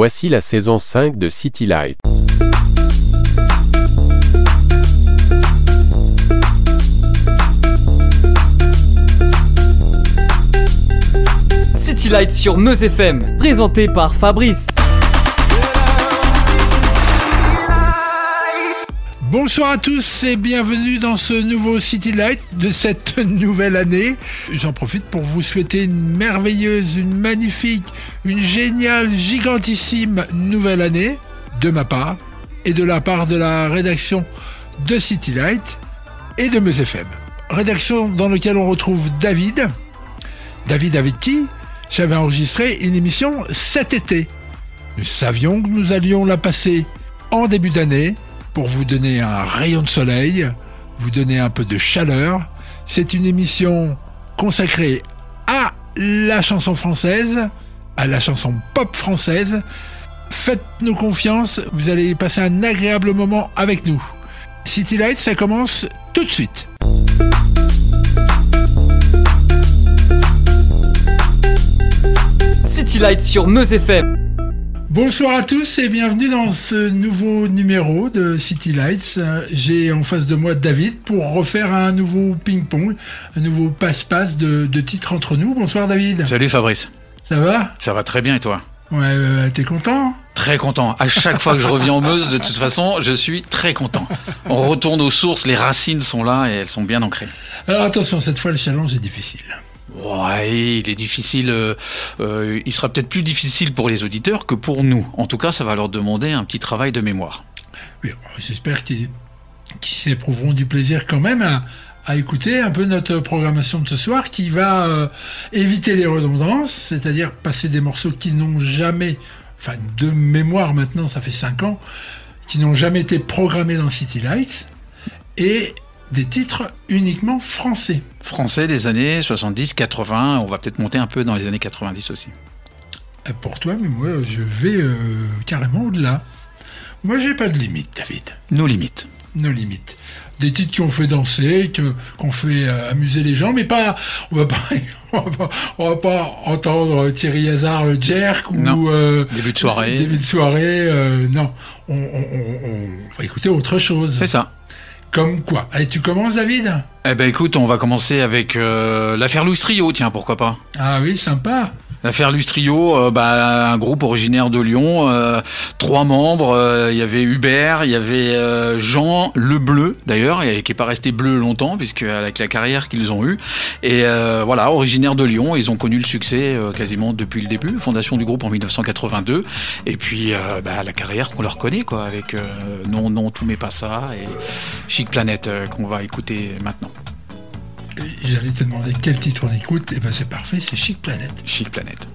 Voici la saison 5 de City Light. City Light sur Meuse FM, présenté par Fabrice. Bonsoir à tous et bienvenue dans ce nouveau City Light de cette nouvelle année. J'en profite pour vous souhaiter une merveilleuse, une magnifique, une géniale, gigantissime nouvelle année de ma part et de la part de la rédaction de City Light et de Meuse FM. Rédaction dans laquelle on retrouve David. David avec qui j'avais enregistré une émission cet été. Nous savions que nous allions la passer en début d'année pour vous donner un rayon de soleil, vous donner un peu de chaleur. C'est une émission consacrée à la chanson française, à la chanson pop française. Faites-nous confiance, vous allez passer un agréable moment avec nous. City Light, ça commence tout de suite. City Light sur Meuse FM. Bonsoir à tous et bienvenue dans ce nouveau numéro de City Lights. Euh, J'ai en face de moi David pour refaire un nouveau ping-pong, un nouveau passe-passe de, de titres entre nous. Bonsoir David. Salut Fabrice. Ça va? Ça va très bien et toi? Ouais, euh, t'es content Très content. À chaque fois que je reviens en Meuse, de toute façon, je suis très content. On retourne aux sources, les racines sont là et elles sont bien ancrées. Alors attention, cette fois le challenge est difficile. Ouais, il est difficile. euh, euh, il sera peut-être plus difficile pour les auditeurs que pour nous. En tout cas, ça va leur demander un petit travail de mémoire. Oui, J'espère qu'ils s'éprouveront du plaisir quand même à, à écouter un peu notre programmation de ce soir qui va euh, éviter les redondances, c'est-à-dire passer des morceaux qui n'ont jamais, enfin de mémoire maintenant, ça fait 5 ans, qui n'ont jamais été programmés dans City Lights, et des titres uniquement français. Français des années 70, 80, on va peut-être monter un peu dans les années 90 aussi. Euh, Pour toi, mais moi je vais euh, carrément au-delà. Moi j'ai pas de limite, David. Nos limites. nos limites. Des titres qui ont fait danser, qu'on fait euh, amuser les gens, mais pas, on va pas, on va pas, on va pas entendre Thierry Hazard le jerk ou euh, Début de soirée. début de soirée. non, on, on, on- on va écouter autre chose. C'est ça. Comme quoi. Allez, tu commences, David? Eh ben écoute, on va commencer avec euh, l'affaire Louis Trio, tiens, pourquoi pas? Ah oui, sympa. L'affaire Lustrio, euh, bah, un groupe originaire de Lyon, euh, trois membres, euh, il y avait Hubert, il y avait Jean Le Bleu d'ailleurs, qui est pas resté bleu longtemps puisque avec la carrière qu'ils ont eue. Et voilà, originaire de Lyon, ils ont connu le succès quasiment depuis le début, fondation du groupe en 1982, et puis bah, la carrière qu'on leur connaît quoi, avec Non Non tout mais pas ça et Chic Planète qu'on va écouter maintenant. J'allais te demander quel titre on écoute. Et ben c'est parfait, c'est Chic Planète. Chic Planète.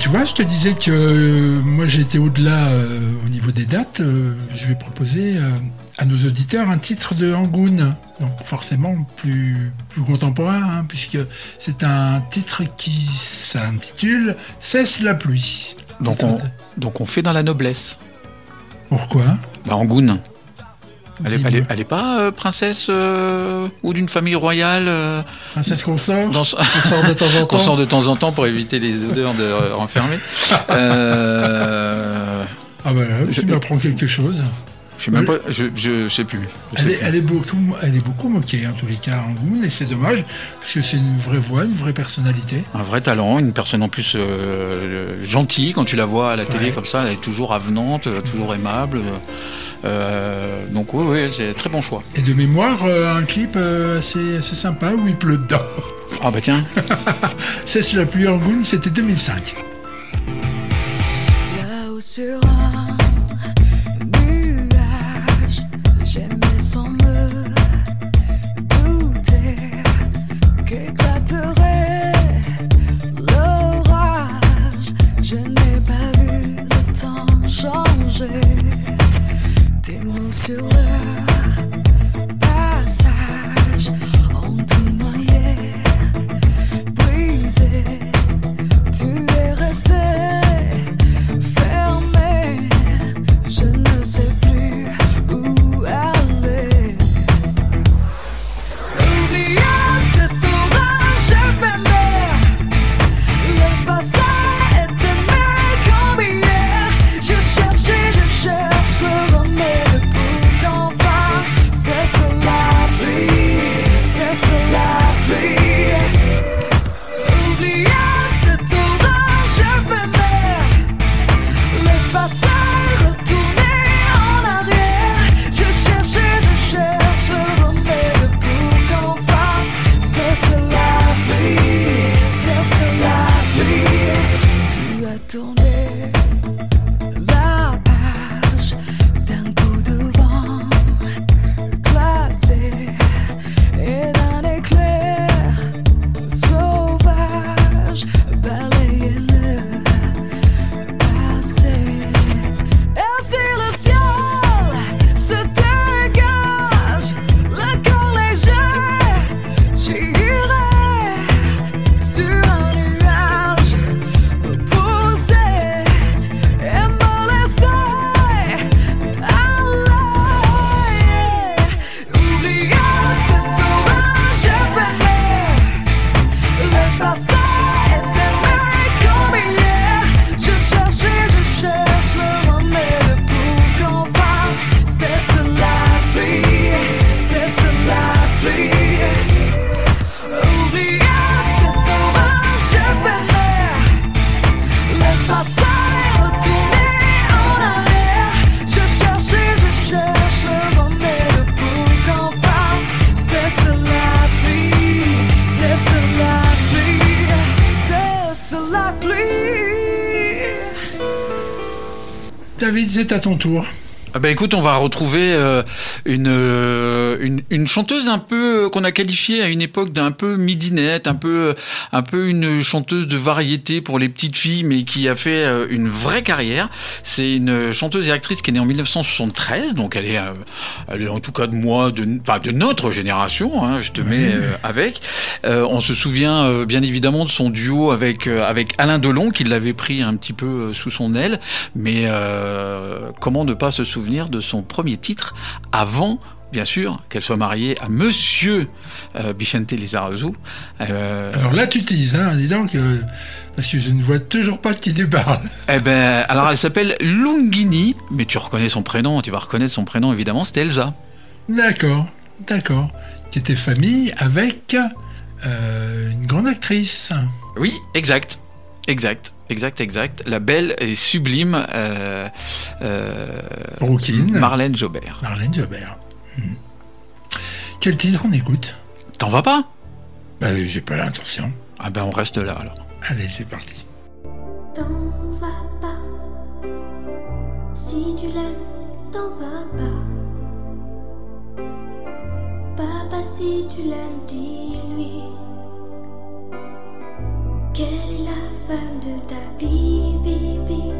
Tu vois, je te disais que euh, moi j'ai été au-delà euh, au niveau des dates. Euh, je vais proposer à nos auditeurs un titre de Angoun, donc forcément plus, plus contemporain, hein, puisque c'est un titre qui s'intitule Cesse la pluie. Donc on, donc on fait dans la noblesse. Pourquoi? Bah, Angoun. Elle est, Dis-moi. elle est- elle est pas euh, princesse euh, ou d'une famille royale euh, Princesse qu'on sort dans On sort de temps en qu'on temps sort de temps en temps pour éviter les odeurs de renfermés. Euh, Ah bah là, Je- tu m'apprends quelque chose. je sais même pas, je, je sais plus. Je sais Elle est, plus. elle, est beaucoup, elle est beaucoup moquée, en tous les cas, Angoun, et c'est dommage, parce que c'est une vraie voix, une vraie personnalité. Un vrai talent, une personne en plus euh, gentille quand tu la vois à la télé Ouais. comme ça, elle est toujours avenante, toujours aimable. Euh, donc oui, oui, c'est un très bon choix. Et de mémoire, euh, un clip euh, assez, assez sympa où il pleut dedans. Ah bah tiens, Cesse la pluie Angoun, c'était 2005. Là-haut sur un c'est à ton tour. Ah bah écoute, on va retrouver euh, une, euh, une une chanteuse un peu euh, qu'on a qualifiée à une époque d'un peu midinette, un peu un peu une chanteuse de variété pour les petites filles, mais qui a fait une vraie carrière. C'est une chanteuse et actrice qui est née en 1973, donc elle est elle est en tout cas de moi, de enfin de notre génération. Hein, je te mets avec. On se souvient bien évidemment de son duo avec avec Alain Delon, qui l'avait pris un petit peu sous son aile. Mais comment ne pas se souvenir de son premier titre avant Bien sûr, qu'elle soit mariée à Monsieur euh, Vicente Lizarazu. Euh, Alors là, tu teases, hein, dis donc, euh, parce que je ne vois toujours pas de qui tu parles. eh ben, alors elle s'appelle Lungini, mais tu reconnais son prénom, tu vas reconnaître son prénom évidemment, c'était Elsa. D'accord, d'accord. Qui était famille avec euh, une grande actrice. Oui, exact, exact, exact, exact. La belle et sublime euh, euh, Brooklyn. Marlène Jobert. Marlène Jobert. Hmm. Quel titre on écoute? T'en vas pas? Bah, J'ai pas l'intention. Ah ben on reste là alors. Allez, c'est parti. T'en vas pas. Si tu l'aimes, t'en vas pas. Papa, si tu l'aimes, dis-lui. Quelle est la fin de ta vie, vie, vie?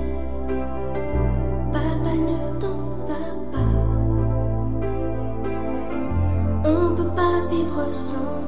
Papa ne t'en va pas. On peut pas vivre sans.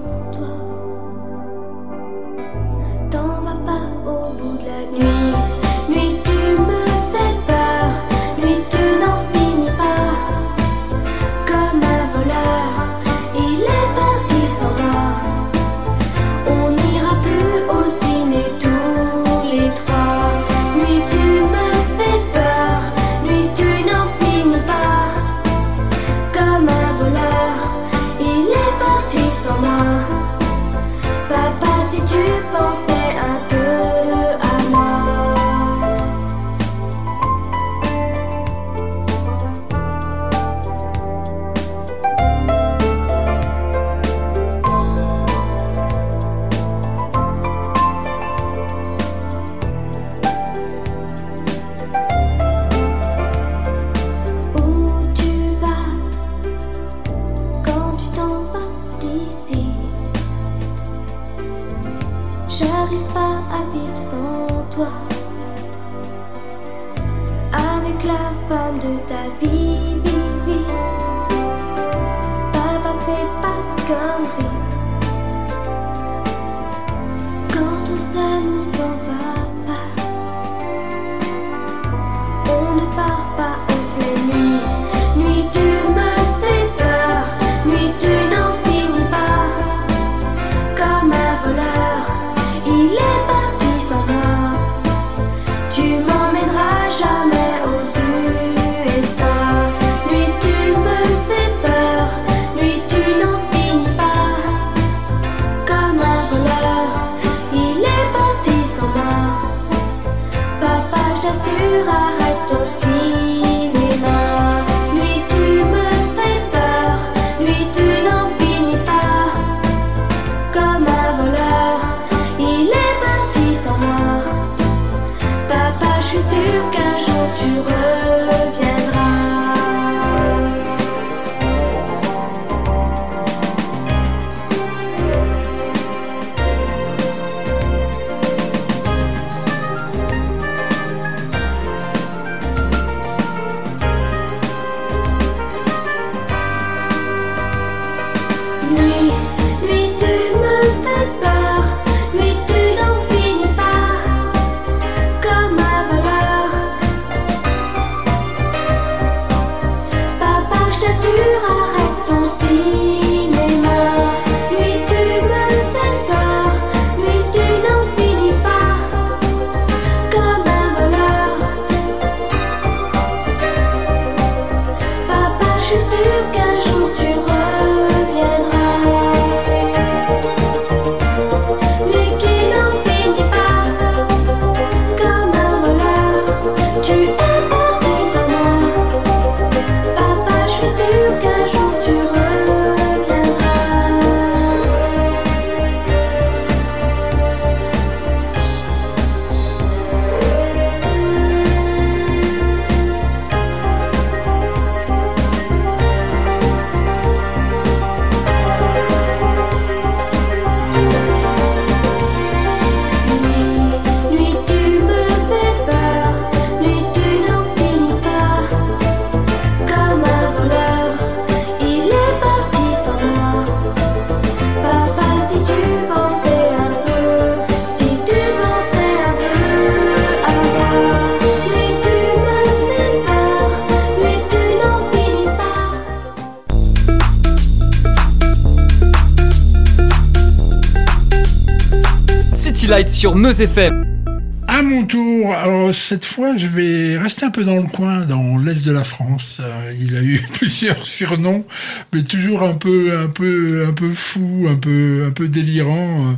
sur Meuse FM. À mon tour, alors cette fois je vais rester un peu dans le coin, dans l'est de la France. Euh, il a eu plusieurs surnoms, mais toujours un peu, un peu, un peu fou, un peu, un peu délirant. Euh,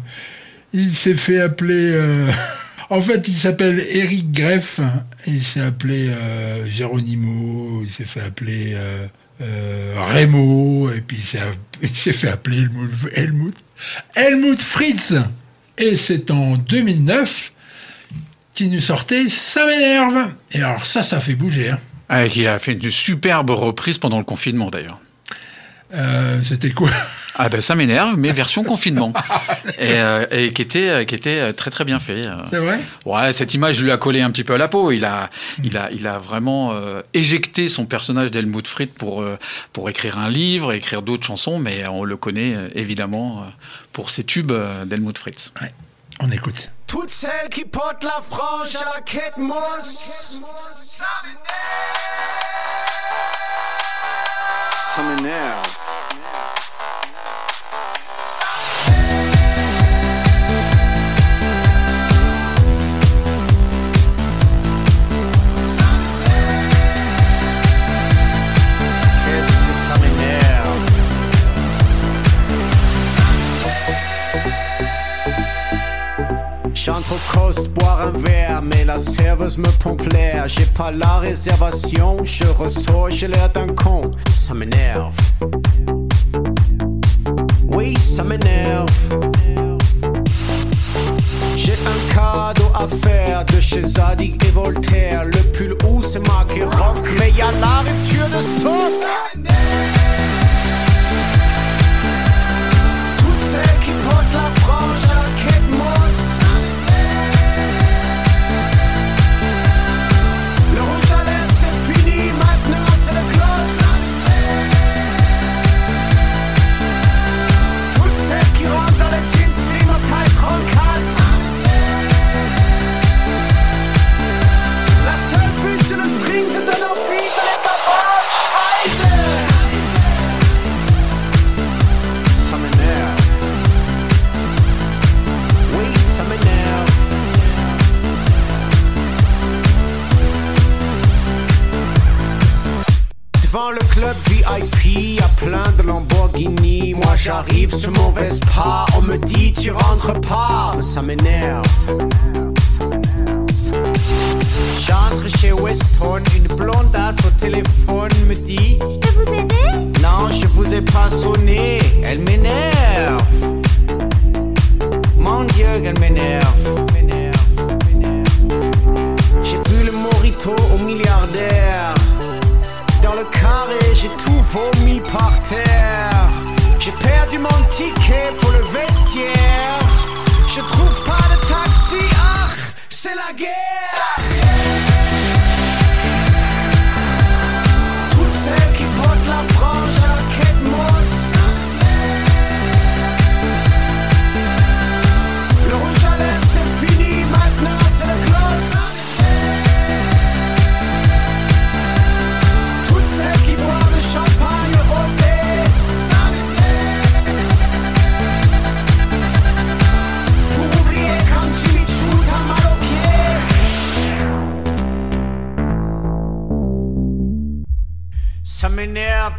il s'est fait appeler. Euh, en fait, il s'appelle Eric Greff. Il s'est appelé euh, Geronimo. Il s'est fait appeler. Euh... Remo, et puis il s'est fait appeler Helmut, Helmut Fritz. Et c'est en 2009 qu'il nous sortait Ça m'énerve. Et alors ça, ça fait bouger. Hein. Ah, qui a fait une superbe reprise pendant le confinement d'ailleurs. Euh, C'était quoi Ah ben ça m'énerve, mais version confinement. et, euh, et qui était, euh, qui était très très bien fait. C'est vrai? Ouais, cette image lui a collé un petit peu à la peau. Il a, il a, il a vraiment euh, éjecté son personnage d'Helmut Fritz pour, euh, pour écrire un livre, écrire d'autres chansons, mais on le connaît évidemment pour ses tubes d'Helmut Fritz. On écoute. Toutes celles qui portent la frange à la quête mousse. Ça m'énerve. Au coast boire un verre, mais la serveuse me pompe l'air. J'ai pas la réservation, je ressors, j'ai l'air d'un con. Ça m'énerve. Oui, ça m'énerve. J'ai un cadeau à faire de chez Zadig et Voltaire. Le pull où c'est marqué rock, mais y a la rupture de stock. Lamborghini. Moi j'arrive sur mon Vespa, on me dit tu rentres pas, mais ça m'énerve. J'entre chez Weston, une blondasse au téléphone me dit Je peux vous aider? Non, je vous ai pas sonné, elle m'énerve. Mon Dieu, m'énerve, m'énerve. J'ai bu le morito au milliardaire. Dans le carré, j'ai tout vomi par terre. J'ai perdu mon ticket pour le vestiaire. Je trouve pas de taxi, ah, c'est la guerre.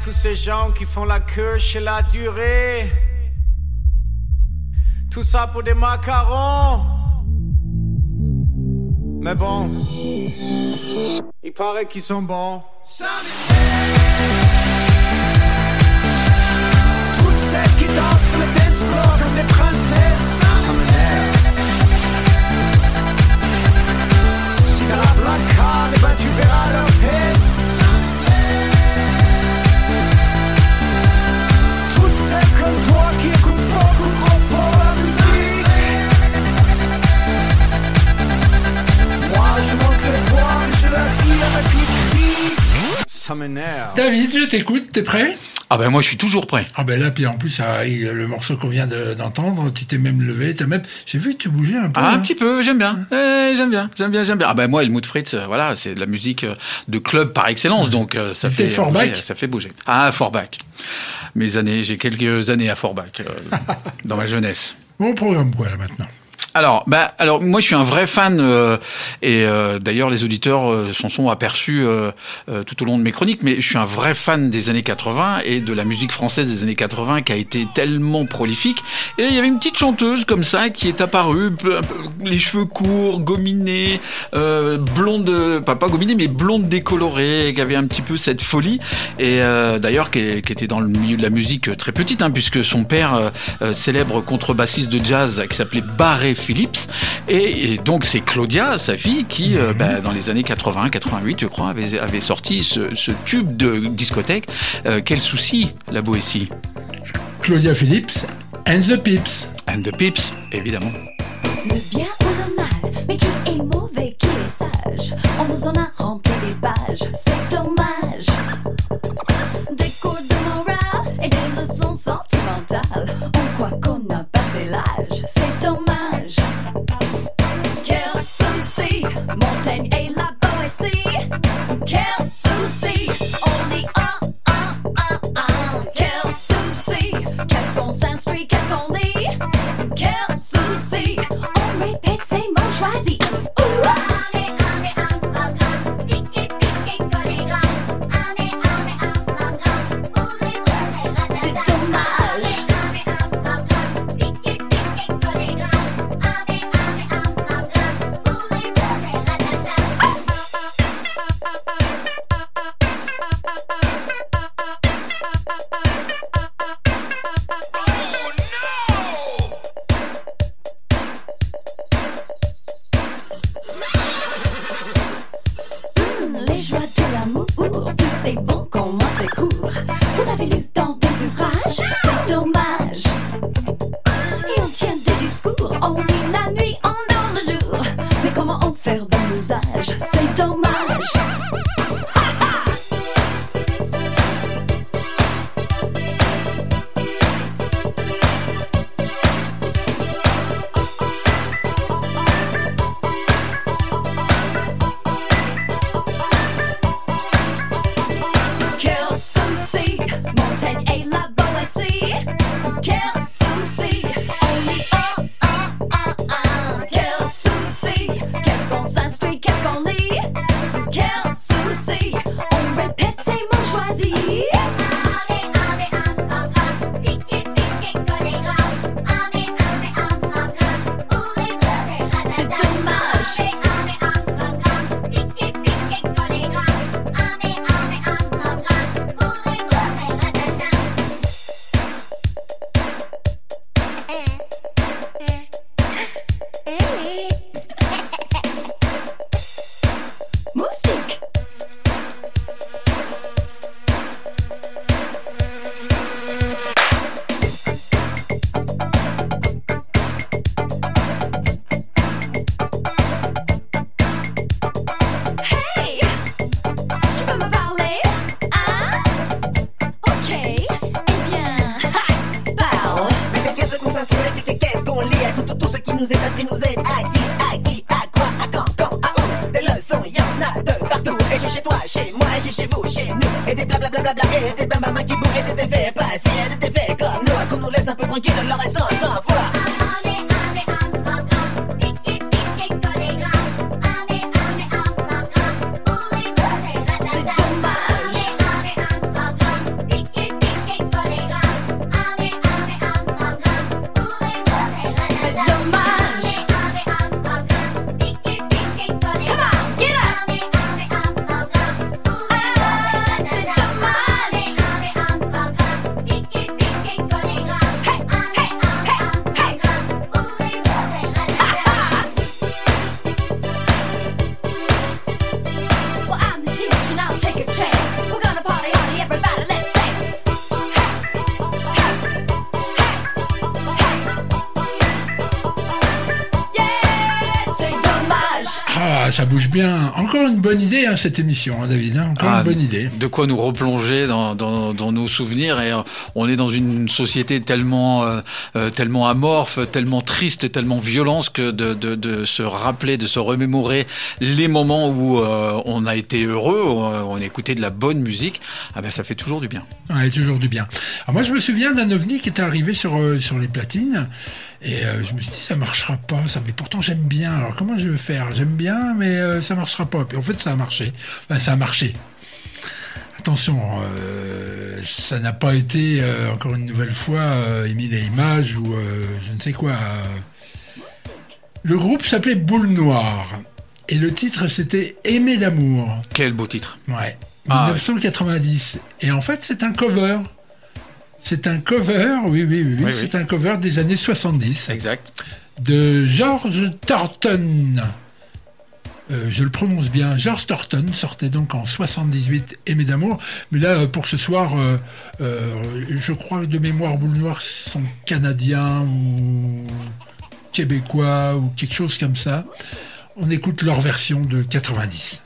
Tous ces gens qui font la queue chez la durée. Tout ça pour des macarons. Mais bon, il paraît qu'ils sont bons. Toutes celles qui dansent le dance floor comme des princesses. Si t'as la placard, eh ben tu verras leurs Ça m'énerve. David, je t'écoute, t'es prêt? Ah ben moi je suis toujours prêt. Ah ben là, puis en plus, ça, il- le morceau qu'on vient de- d'entendre, tu t'es même levé, t'as même... J'ai vu que tu bougeais un peu. Ah, hein. un petit peu, j'aime bien. Eh, j'aime bien, j'aime bien, j'aime bien. Ah ben moi, Helmut Fritz, euh, voilà, c'est de la musique euh, de club par excellence, donc euh, ça fait bouger, ça fait bouger. Ah, Forbach. Mes années, j'ai quelques années à Forbach euh, dans ma jeunesse. Bon programme, quoi, là, maintenant Alors, bah, alors moi je suis un vrai fan euh, et euh, d'ailleurs les auditeurs euh, s'en sont aperçus euh, euh, tout au long de mes chroniques, mais je suis un vrai fan des années 80 et de la musique française des années 80 qui a été tellement prolifique. Et il y avait une petite chanteuse comme ça qui est apparue, peu- peu- les cheveux courts, gominés, blonde, pas pas gominée mais blonde décolorée, qui avait un petit peu cette folie et d'ailleurs qui, qui était dans le milieu de la musique très petite, hein, puisque son père, célèbre contrebassiste de jazz qui s'appelait Barré Phillips. Et, et donc c'est Claudia, sa fille, qui euh, bah, dans les années 80-88, je crois, avait, avait sorti ce, ce tube de discothèque. Euh, quel souci, la Boétie Claudia Phillips and the Pips. And the Pips, évidemment. Le bien ou le mal, mais qui est mauvais, qui est sage On nous en a rempli des pages, c'est dommage. Des cours de morale et des leçons sentimentales. On croit qu'on a passé l'âge, c'est dommage. Usage, c'est dommage. Cette émission, hein, David. hein. Encore Ah, une bonne idée. De quoi nous replonger dans, dans, dans nos souvenirs et euh, on est dans une société tellement euh, euh, tellement amorphe, tellement triste, tellement violente que de, de, de se rappeler, de se remémorer les moments où euh, on a été heureux, on, on a écouté de la bonne musique, ah ben ça fait toujours du bien. Ouais, toujours du bien. Alors moi, je me souviens d'un ovni qui était arrivé sur, euh, sur les platines. Et euh, je me suis dit, ça marchera pas, ça. Mais pourtant, j'aime bien. Alors, comment je vais faire? J'aime bien, mais euh, ça marchera pas. Puis en fait, ça a marché. Enfin, ça a marché. Attention, euh, ça n'a pas été, euh, encore une nouvelle fois, émis des images ou je ne sais quoi. Le groupe s'appelait Boule Noire. Et le titre, c'était Aimer d'amour. Quel beau titre. Ouais. Ah, 1990. Et en fait, c'est un cover. C'est un cover, oui, oui, oui, c'est oui. un cover des années 70. Exact. de George Thornton. Euh, je le prononce bien, George Thornton sortait donc en 78 Aimé d'amour, mais là euh, pour ce soir, euh, euh, je crois que de mémoire boule noire sont canadiens ou québécois ou quelque chose comme ça. On écoute leur version de 90.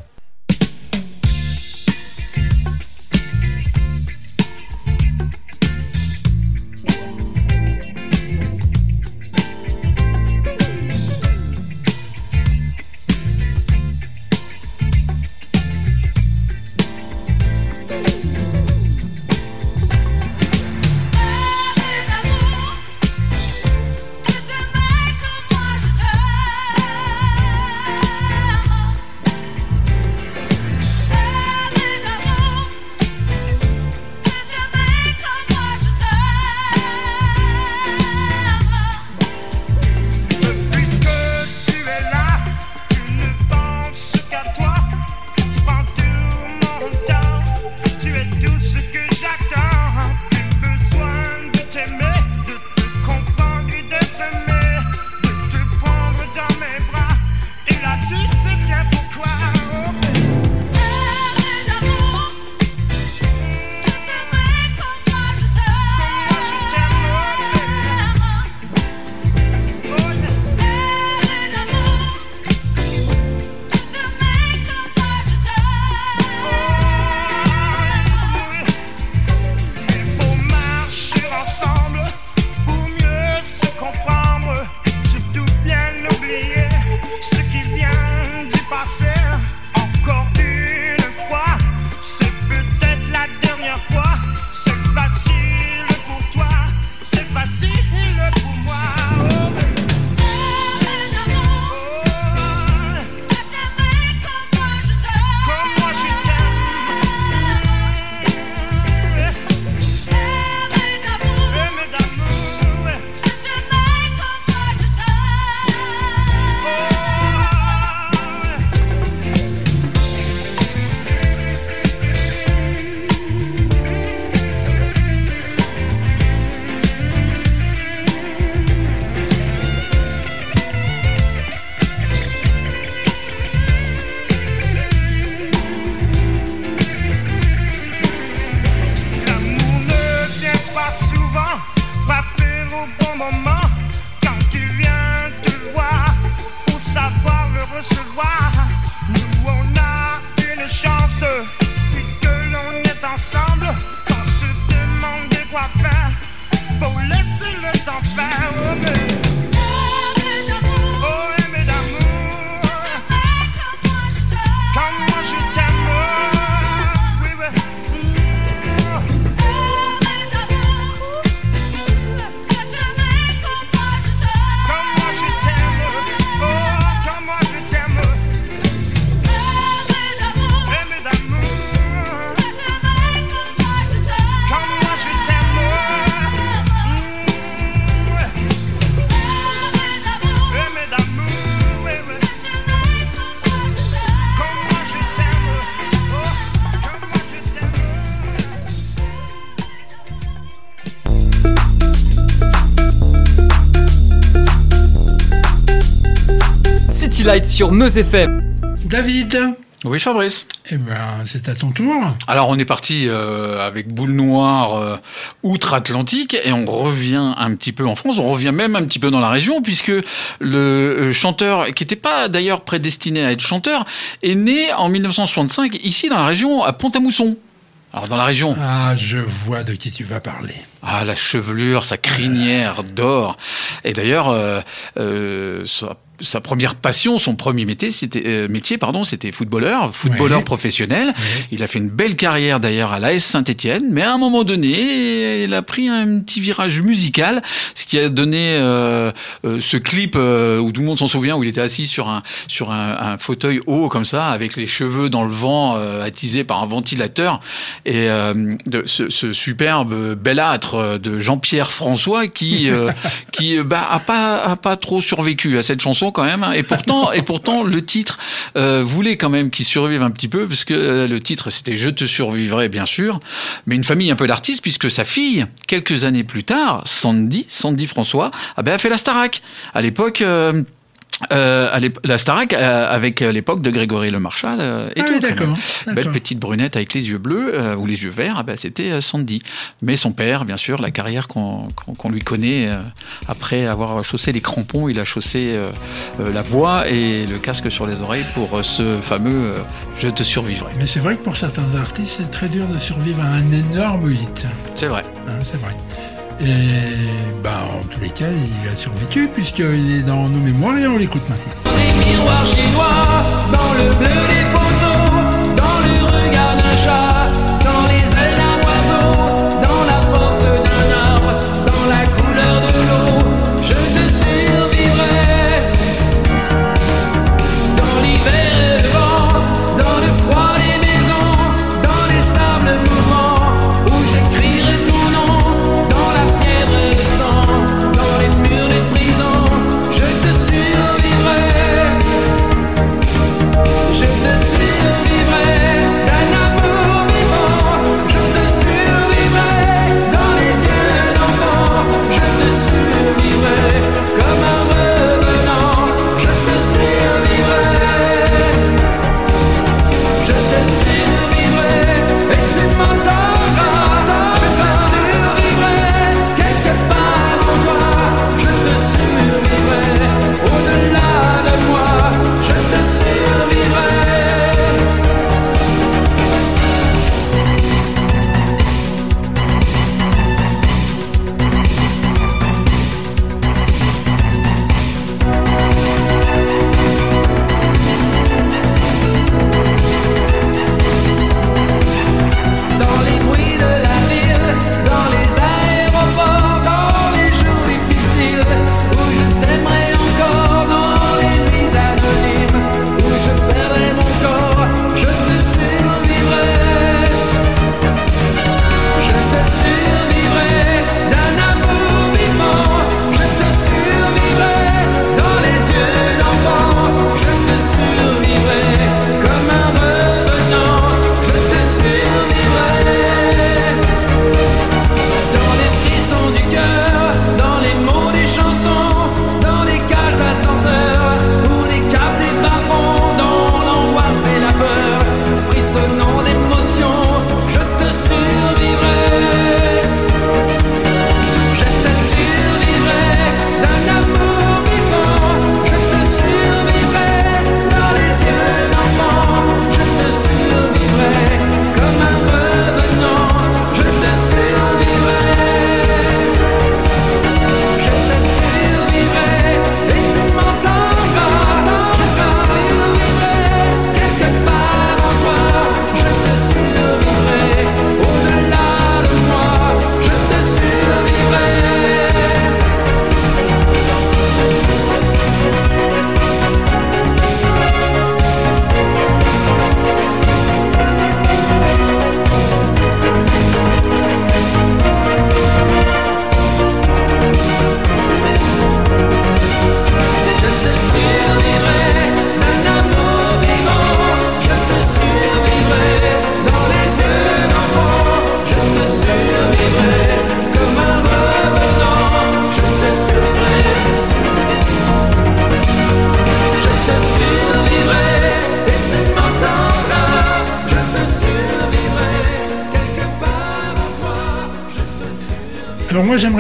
Sur Meuse FM. David, Oui, Fabrice. eh ben, c'est à ton tour. Alors on est parti euh, avec Boule Noire euh, outre-Atlantique et on revient un petit peu en France, on revient même un petit peu dans la région puisque le euh, chanteur, qui n'était pas d'ailleurs prédestiné à être chanteur, est né en 1965 ici dans la région à Pont-à-Mousson. Alors dans la région, Ah, je vois de qui tu vas parler. Ah la chevelure, sa crinière d'or. Et d'ailleurs, euh, euh, sa, sa première passion, son premier métier, c'était euh, métier, pardon, c'était footballeur, footballeur professionnel. Il a fait une belle carrière d'ailleurs à l'AS Saint-Étienne, mais à un moment donné, il a pris un petit virage musical, ce qui a donné euh, euh, ce clip euh, où tout le monde s'en souvient, où il était assis sur un sur un, un fauteuil haut comme ça, avec les cheveux dans le vent, attisés par un ventilateur, et euh, de, ce, ce superbe bellâtre titre euh, de Jean-Pierre François qui euh, qui euh, bah, a pas a pas trop survécu à cette chanson quand même. hein. Et pourtant et pourtant le titre euh, voulait quand même qu'il survive un petit peu parce que euh, le titre c'était Je te survivrai bien sûr, mais une famille un peu d'artistes puisque sa fille quelques années plus tard, Sandy Sandy François, ah ben, a fait la Starac. À l'époque. Euh, euh, à la Starac euh, avec euh, l'époque de Grégory Le Marchal euh, et Ah tout. oui, quand d'accord. Belle petite brunette avec les yeux bleus euh, ou les yeux verts, ah ben, c'était euh, Sandy. Mais son père, bien sûr, la carrière qu'on qu'on- qu'on lui connaît, euh, après avoir chaussé les crampons, il a chaussé euh, euh, la voix et le casque sur les oreilles pour euh, ce fameux euh, Je te survivrai. Mais c'est vrai que pour certains artistes, c'est très dur de survivre à un énorme hit. C'est vrai. Hein, c'est vrai. Et ben, en tous les cas, il a survécu puisqu'il est dans nos mémoires et on l'écoute maintenant.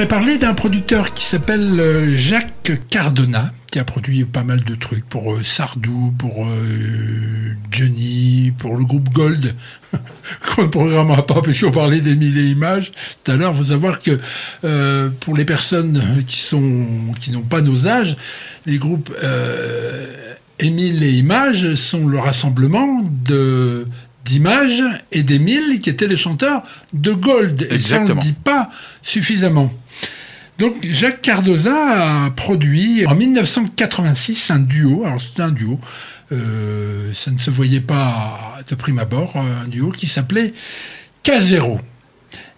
Parler d'un producteur qui s'appelle euh, Jacques Cardona, qui a produit pas mal de trucs pour euh, Sardou, pour euh, Johnny, pour le groupe Gold, qu'on ne programmera pas parce qu'on parlait des mille et images tout à l'heure. faut savoir que pour les personnes qui sont qui n'ont pas nos âges, les groupes Émile et Images sont le rassemblement d'Images et d'Émile qui étaient les chanteurs de Gold. Et ça, on ne dit pas suffisamment. Donc Jacques Cardoza a produit en 1986 un duo. Alors c'était un duo. euh, ça ne se voyait pas de prime abord, un duo qui s'appelait K0.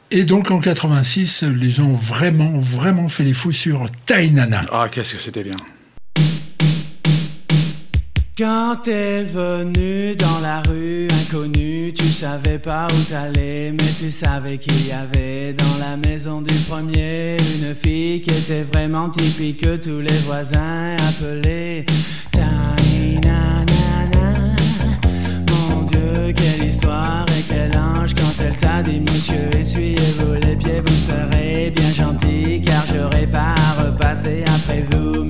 Et donc en 86, les gens ont vraiment, vraiment fait les fous sur Tainana. Ah, qu'est-ce que c'était bien. Quand t'es venu dans la rue inconnue, tu savais pas où t'allais, mais tu savais qu'il y avait dans la maison du premier une fille qui était vraiment typique que tous les voisins appelaient Tainanana. Mon Dieu, quelle histoire et quel ange quand elle t'a dit Monsieur, essuyez-vous les pieds, vous serez bien gentil car j'aurai pas à après vous.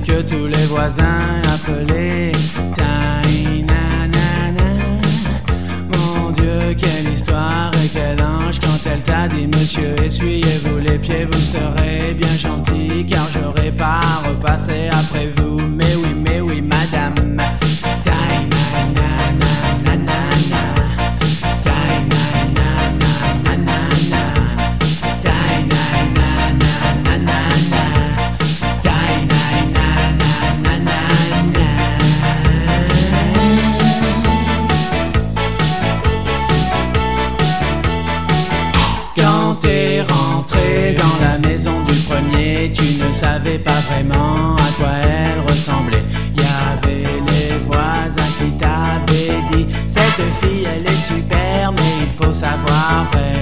Que tous les voisins appelaient Tainanana. Mon Dieu, quelle histoire et quel ange quand elle t'a dit Monsieur, essuyez-vous les pieds, vous serez bien gentil, car j'aurai pas à repasser après vous. À quoi elle ressemblait. Il y avait les voisins qui t'avaient dit Cette fille elle est super, mais il faut savoir vraiment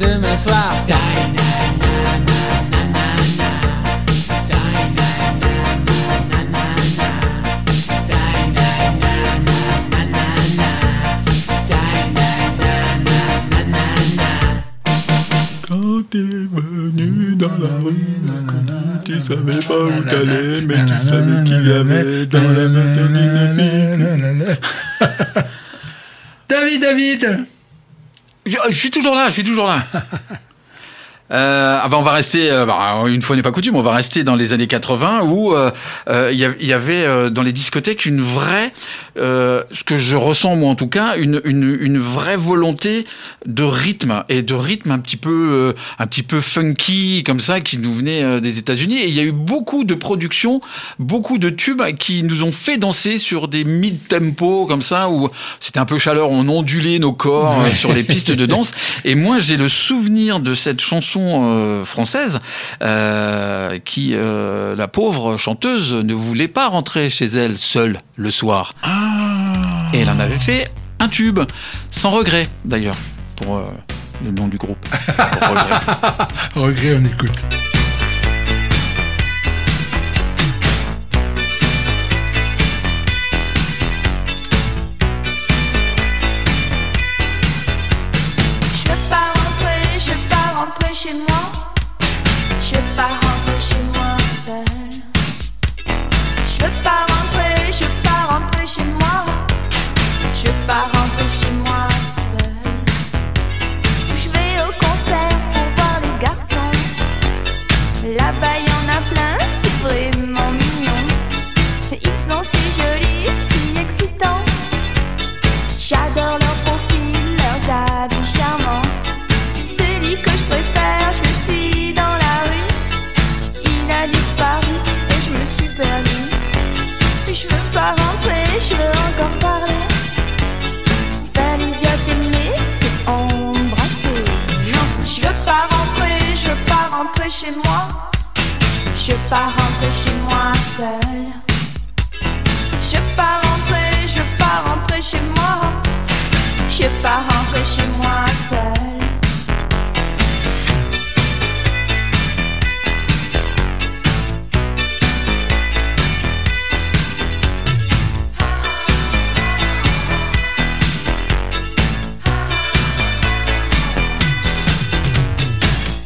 demain soir. Quand t'es venu dans la rue, tu savais pas où t'allais, mais tu savais qu'il y avait dans la maison une fille. David, David Je, suis toujours là, je suis toujours là. Euh, ah bah on va rester, euh, bah, une fois n'est pas coutume, on va rester dans les années 80 où euh, euh, il y, a- il y avait euh, dans les discothèques une vraie, euh, ce que je ressens moi en tout cas, une, une, une vraie volonté de rythme et de rythme un petit peu, euh, un petit peu funky comme ça qui nous venait euh, des États-Unis. Et il y a eu beaucoup de productions, beaucoup de tubes qui nous ont fait danser sur des mid-tempo comme ça où c'était un peu chaleur, on ondulait nos corps euh, sur des pistes de danse. Et moi, j'ai le souvenir de cette chanson euh, française euh, qui, euh, la pauvre chanteuse, ne voulait pas rentrer chez elle seule le soir. Et elle en avait fait un tube, sans regret d'ailleurs, pour le nom du groupe. Regret. Regret, on écoute. J'adore leur profil, leurs habits charmants. C'est lui que je préfère, je le suis dans la rue. Il a disparu et je me suis perdue. Je veux pas rentrer, je veux encore parler. Validia t'aimer, c'est embrasser. Non, je veux pas rentrer, je veux pas rentrer chez moi. Je veux pas rentrer chez moi seule. Je veux pas rentrer rentrer chez moi. Je veux pas rentrer chez moi seule.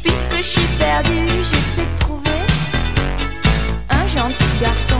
Puisque je suis perdue, j'essaie de trouver un gentil garçon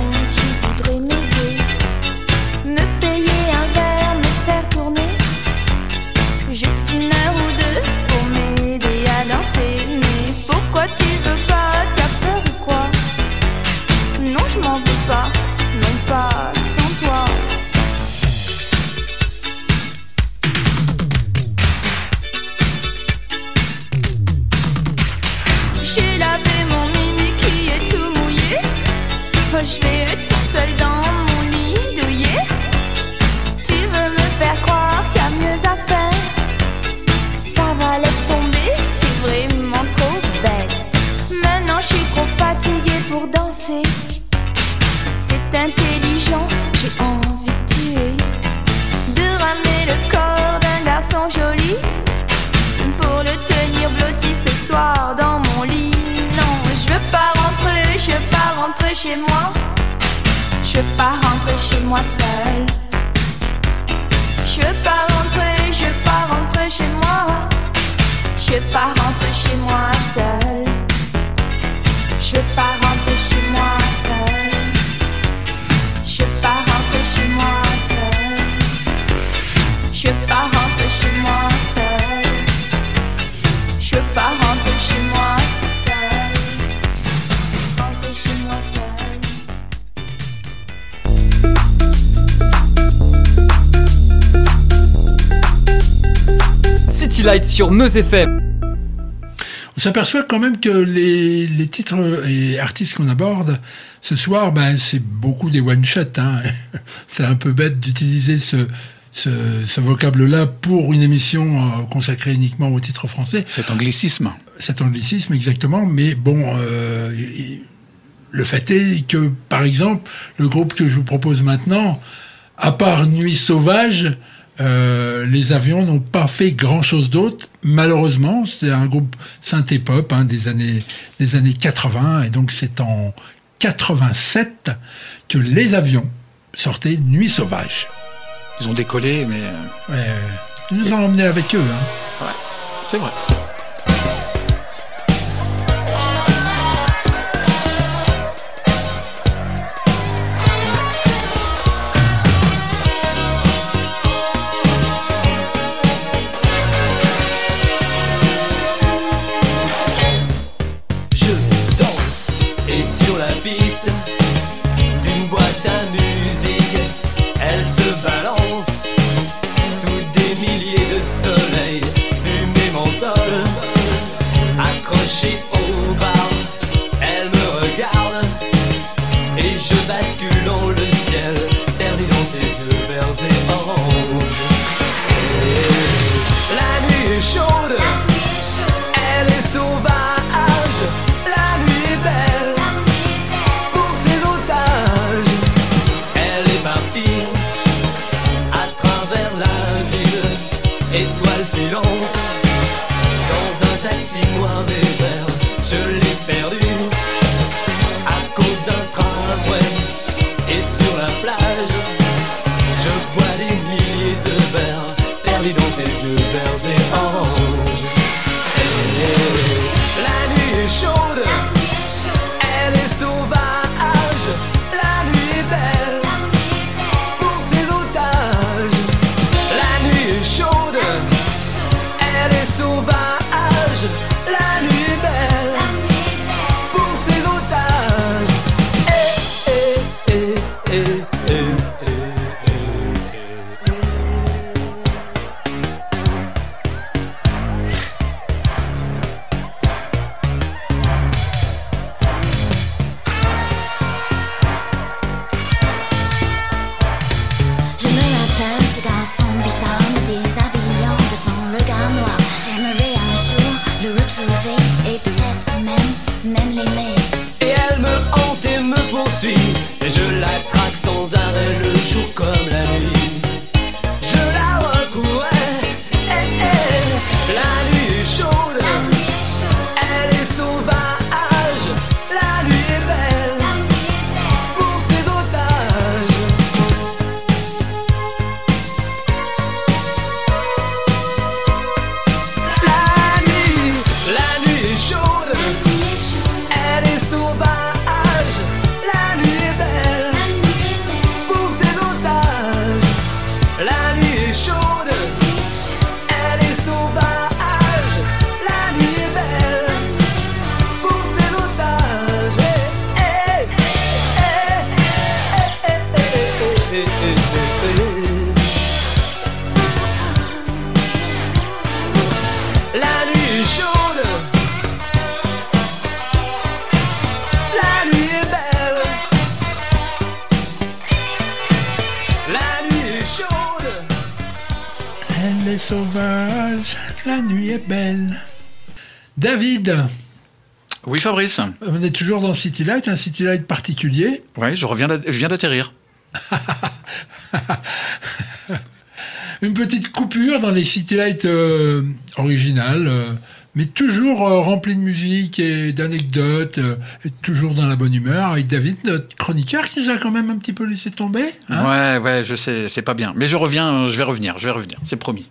FM. On s'aperçoit quand même que les, les titres et artistes qu'on aborde ce soir, ben, c'est beaucoup des one-shots. Hein. c'est un peu bête d'utiliser ce, ce, ce vocable-là pour une émission euh, consacrée uniquement aux titres français. Cet anglicisme. Cet anglicisme, exactement. Mais bon, euh, le fait est que, par exemple, le groupe que je vous propose maintenant, à part Nuit sauvage, euh, les avions n'ont pas fait grand-chose d'autre. Malheureusement, c'est un groupe synthé-pop hein, des années des années 80, et donc c'est en 87 que les avions sortaient Nuit sauvage. Ils ont décollé, mais euh, Ouais, ouais. Ils nous ont emmenés avec eux. hein. c'est vrai. bascule. Les sauvages, la nuit est belle. David, Oui, Fabrice. on est toujours dans City Light, un City Light particulier. Ouais, je reviens, je viens d'atterrir. Une petite coupure dans les City Light euh, originales, euh, mais toujours euh, rempli de musique et d'anecdotes, euh, et toujours dans la bonne humeur, avec David, notre chroniqueur, qui nous a quand même un petit peu laissé tomber. hein? ouais, ouais, je sais, c'est pas bien. Mais je reviens, je vais revenir, je vais revenir, c'est promis.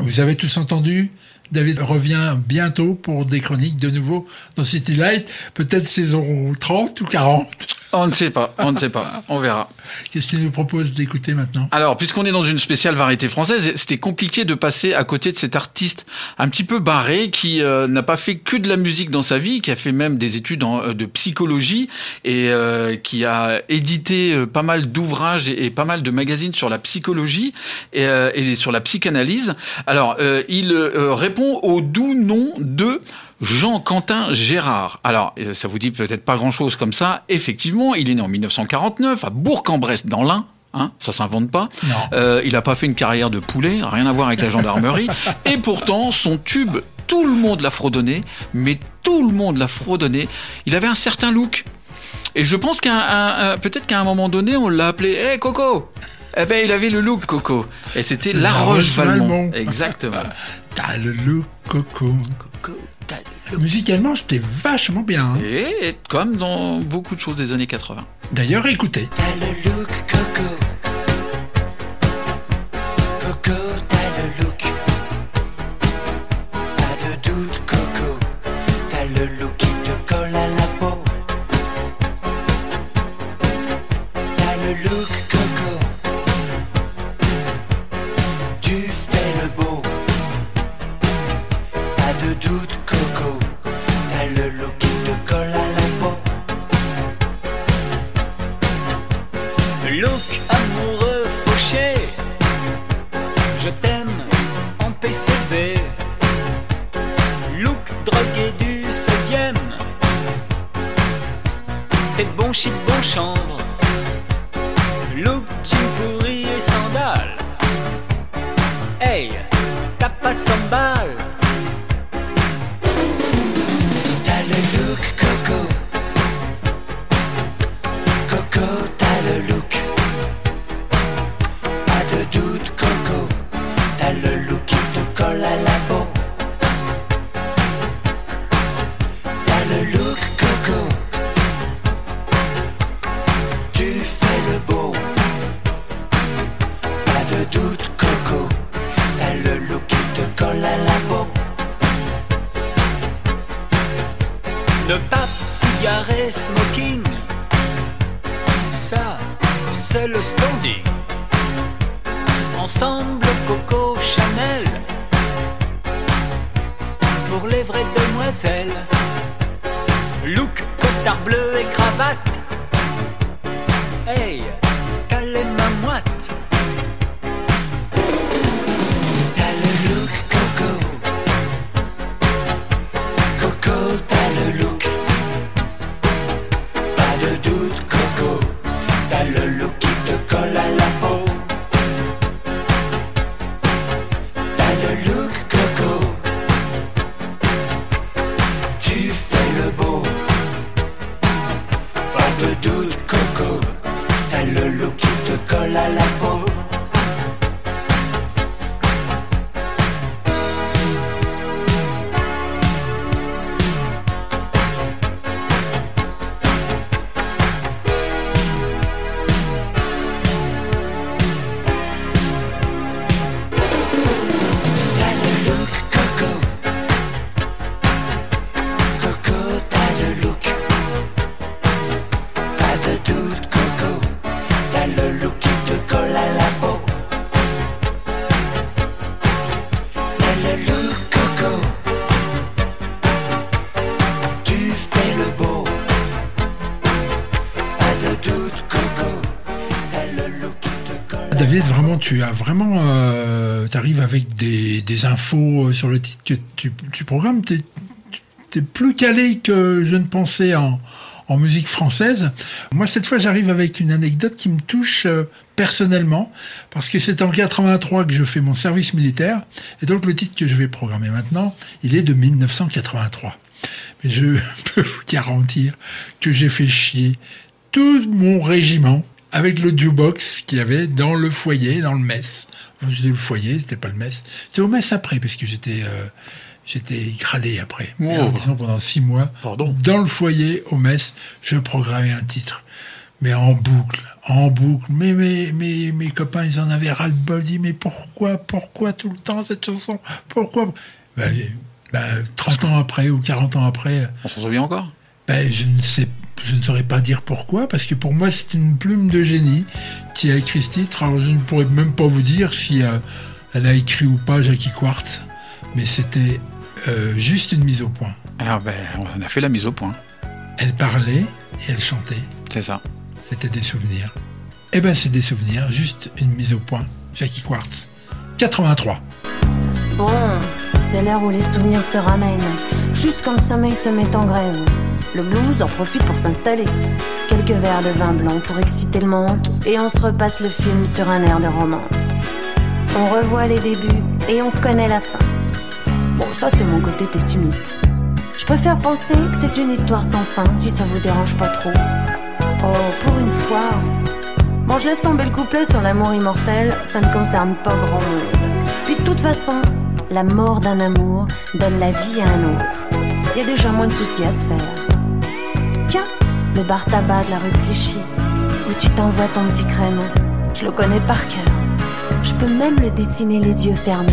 Vous avez tous entendu David revient bientôt pour des chroniques de nouveau dans City Light, peut-être saison 30 ou 40. On ne sait pas, on ne sait pas, on verra. Qu'est-ce qu'il nous propose d'écouter maintenant? Alors, puisqu'on est dans une spéciale variété française, c'était compliqué de passer à côté de cet artiste un petit peu barré qui euh, n'a pas fait que de la musique dans sa vie, qui a fait même des études en- euh, de psychologie et euh, qui a édité pas mal d'ouvrages et, et pas mal de magazines sur la psychologie et, et sur la psychanalyse. Alors, il euh, répond au doux nom de Jean-Quentin Gérard. Alors, euh, ça vous dit peut-être pas grand-chose comme ça. Effectivement, il est né en 1949 à Bourg-en-Bresse dans l'Ain. Hein, ça s'invente pas. Euh, il n'a pas fait une carrière de poulet, rien à voir avec la gendarmerie. Et pourtant, son tube, tout le monde l'a fredonné, mais tout le monde l'a fredonné. Il avait un certain look. Et je pense qu'à peut-être qu'à un moment donné, on l'a appelé Hé Coco Eh ben, il avait le look Coco. Et c'était La La Roche-Valmont. Roche-Valmont. Exactement. T'as le look coco. Musicalement, c'était vachement bien. hein. Et comme dans beaucoup de choses des années 80. D'ailleurs, écoutez. T'as le look Coco. Coco, tu as vraiment, euh, t'arrives avec des, infos euh, sur le titre que tu, tu programmes. T'es, t'es plus calé que je ne pensais en, en musique française. Moi, cette fois, j'arrive avec une anecdote qui me touche euh, personnellement, parce que c'est en 83 que je fais mon service militaire, et donc le titre que je vais programmer maintenant, il est de 1983. Mais je peux vous garantir que j'ai fait chier tout mon régiment avec le jukebox qu'il y avait dans le foyer, dans le mess. Enfin, C'était le foyer, c'était pas le mess. C'était au mess après, parce que j'étais euh, j'étais gradé après. Mais en disant pendant six mois, dans le foyer, au mess, je programmais un titre. Mais en boucle, en boucle. Mais mes, mes, mes copains, ils en avaient ras-le-bol. Ils disaient, mais pourquoi, pourquoi tout le temps cette chanson? Pourquoi? Ben, ben, 30 ans après ou 40 ans après, On s'en souvient encore? ben, je ne sais, je ne saurais pas dire pourquoi, parce que pour moi, c'est une plume de génie qui a écrit ce titre. Alors, je ne pourrais même pas vous dire si euh, elle a écrit ou pas Jackie Quartz, mais c'était euh, juste une mise au point. Ah ben, on a fait la mise au point. Elle parlait et elle chantait. C'est ça. C'était des souvenirs. Eh ben, c'est des souvenirs, juste une mise au point. Jackie Quartz, 83. Bon, c'est l'heure où les souvenirs se ramènent. Juste quand le sommeil se met en grève. Le blues en profite pour s'installer. Quelques verres de vin blanc pour exciter le manque. Et on se repasse le film sur un air de romance. On revoit les débuts et on connaît la fin. Bon, ça c'est mon côté pessimiste. Je préfère penser que c'est une histoire sans fin, si ça vous dérange pas trop. Oh, pour une fois. Bon, je laisse tomber le couplet sur l'amour immortel, ça ne concerne pas grand monde. Puis de toute façon, la mort d'un amour donne la vie à un autre. Il y a déjà moins de soucis à se faire. Bar tabac de la rue Clichy, où tu t'envoies ton petit crème. Je le connais par cœur. Je peux même le dessiner les yeux fermés.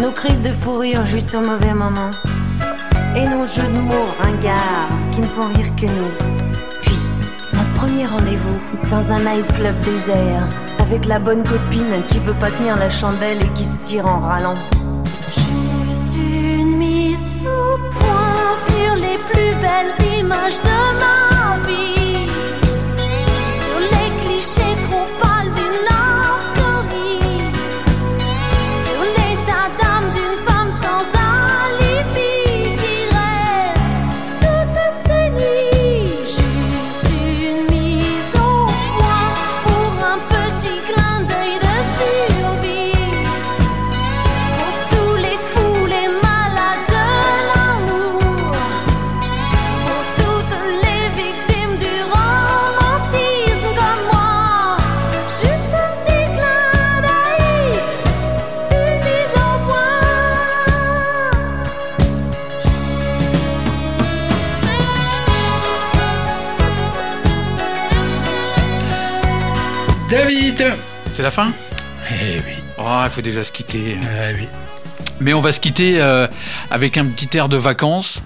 Nos crises de fou rire juste au mauvais moment. Et nos jeux de mots ringards qui ne font rire que nous. Puis, notre premier rendez-vous dans un nightclub désert. Avec la bonne copine qui veut pas tenir la chandelle et qui se tire en râlant. Juste une mise au point sur les plus belles images de ma David C'est la fin Eh oui. Oh, il faut déjà se quitter. Eh oui. Mais on va se quitter euh, avec un petit air de vacances,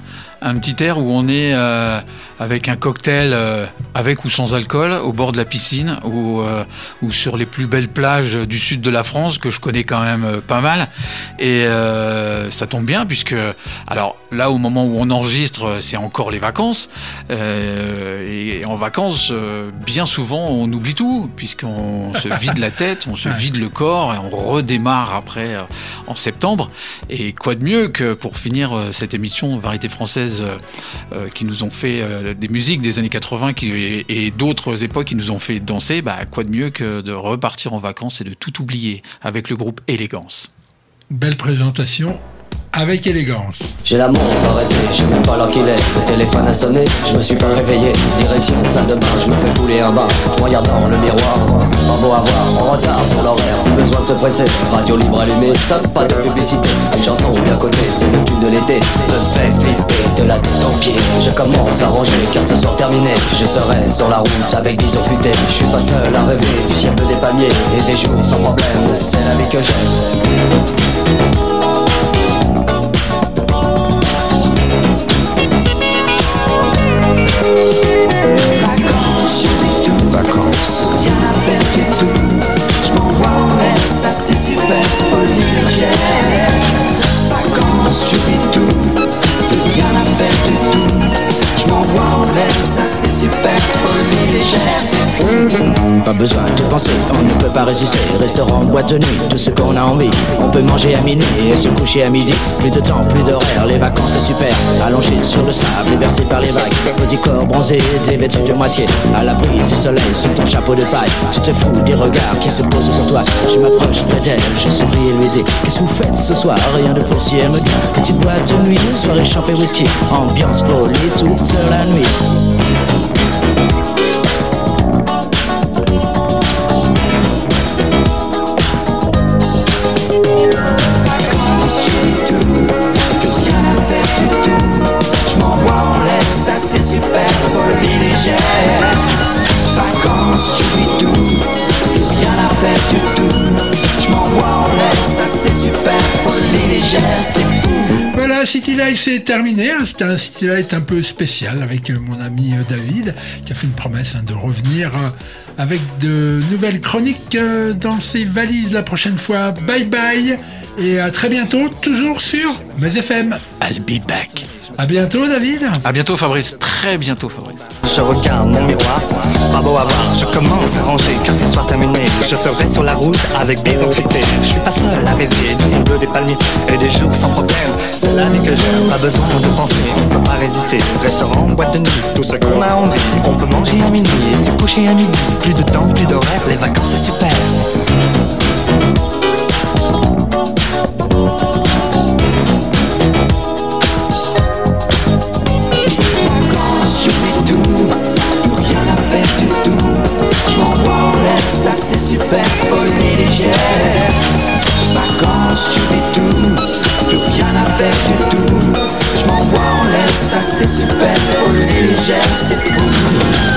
un petit air où on est euh, avec un cocktail euh, avec ou sans alcool, au bord de la piscine ou, euh, ou sur les plus belles plages du sud de la France que je connais quand même pas mal. Et ça tombe bien puisque, alors là au moment où on enregistre, c'est encore les vacances. Et en vacances, bien souvent, on oublie tout puisqu'on se vide la tête, on se vide le corps et on redémarre après en septembre. Et quoi de mieux que pour finir cette émission Variété française euh, euh, qui nous ont fait euh, des musiques des années 80 qui, et, et d'autres époques qui nous ont fait danser, bah, quoi de mieux que de repartir en vacances et de tout oublier avec le groupe Élégance. Belle présentation avec élégance. J'ai la montre arrêtée, je même pas l'heure qu'il est. Le téléphone a sonné, je me suis pas réveillé. Direction salle de bain, je me fais couler un bain. Regardant le miroir, pas beau à voir, en retard sur l'horaire. Plus besoin de se presser, radio libre allumée, stop, pas de publicité. Une chanson bien cotée, c'est le tube de l'été. Me fait flipper de la tête aux pieds. Je commence à ranger car ce soir terminé. Je serai sur la route avec bison futé. Je suis pas seul à rêver du ciel des palmiers et des jours sans problème. C'est la vie que j'aime. Ça c'est super folie légère. C'est fou. Pas besoin de penser, on ne peut pas résister. Restaurant, boîte de nuit, tout ce qu'on a envie. On peut manger à minuit et se coucher à midi. Plus de temps, plus d'horaire, les vacances c'est super. Allongé sur le sable et bercé par les vagues. Petit corps bronzé, dévêtu de moitié. À l'abri du soleil, sous ton chapeau de paille. Tu te fous des regards qui se posent sur toi. Je m'approche près d'elle, je souris et lui dis Qu'est-ce que vous faites ce soir? Rien de précis, elle me dit Petite boîte de nuit, soirée champée whisky. Ambiance folie toute la nuit. Légère. C'est fou. Voilà, City Life c'est terminé. hein. C'était un City Life un peu spécial avec euh, mon ami euh, David qui a fait une promesse hein, de revenir euh, avec de nouvelles chroniques dans ses valises la prochaine fois. Bye bye et à très bientôt, toujours sur Mes FM. I'll be back. À bientôt, David. À bientôt Fabrice, très bientôt Fabrice. Je regarde mon miroir, pas beau à voir, je commence à ranger car ce soir terminé. Je serai sur la route avec bison futé. Je suis pas seul à rêver du ciel des palmiers et des jours sans problème. C'est la que j'aime, pas besoin de penser, on peut pas résister. Restaurant, boîte de nuit, tout ce qu'on a envie. On peut manger à minuit et se coucher à midi. Plus de temps, plus d'horaire, les vacances c'est super. J'y vais tout, plus rien à faire du tout. Je m'envoie en l'air, ça c'est super, folie légère, c'est fou.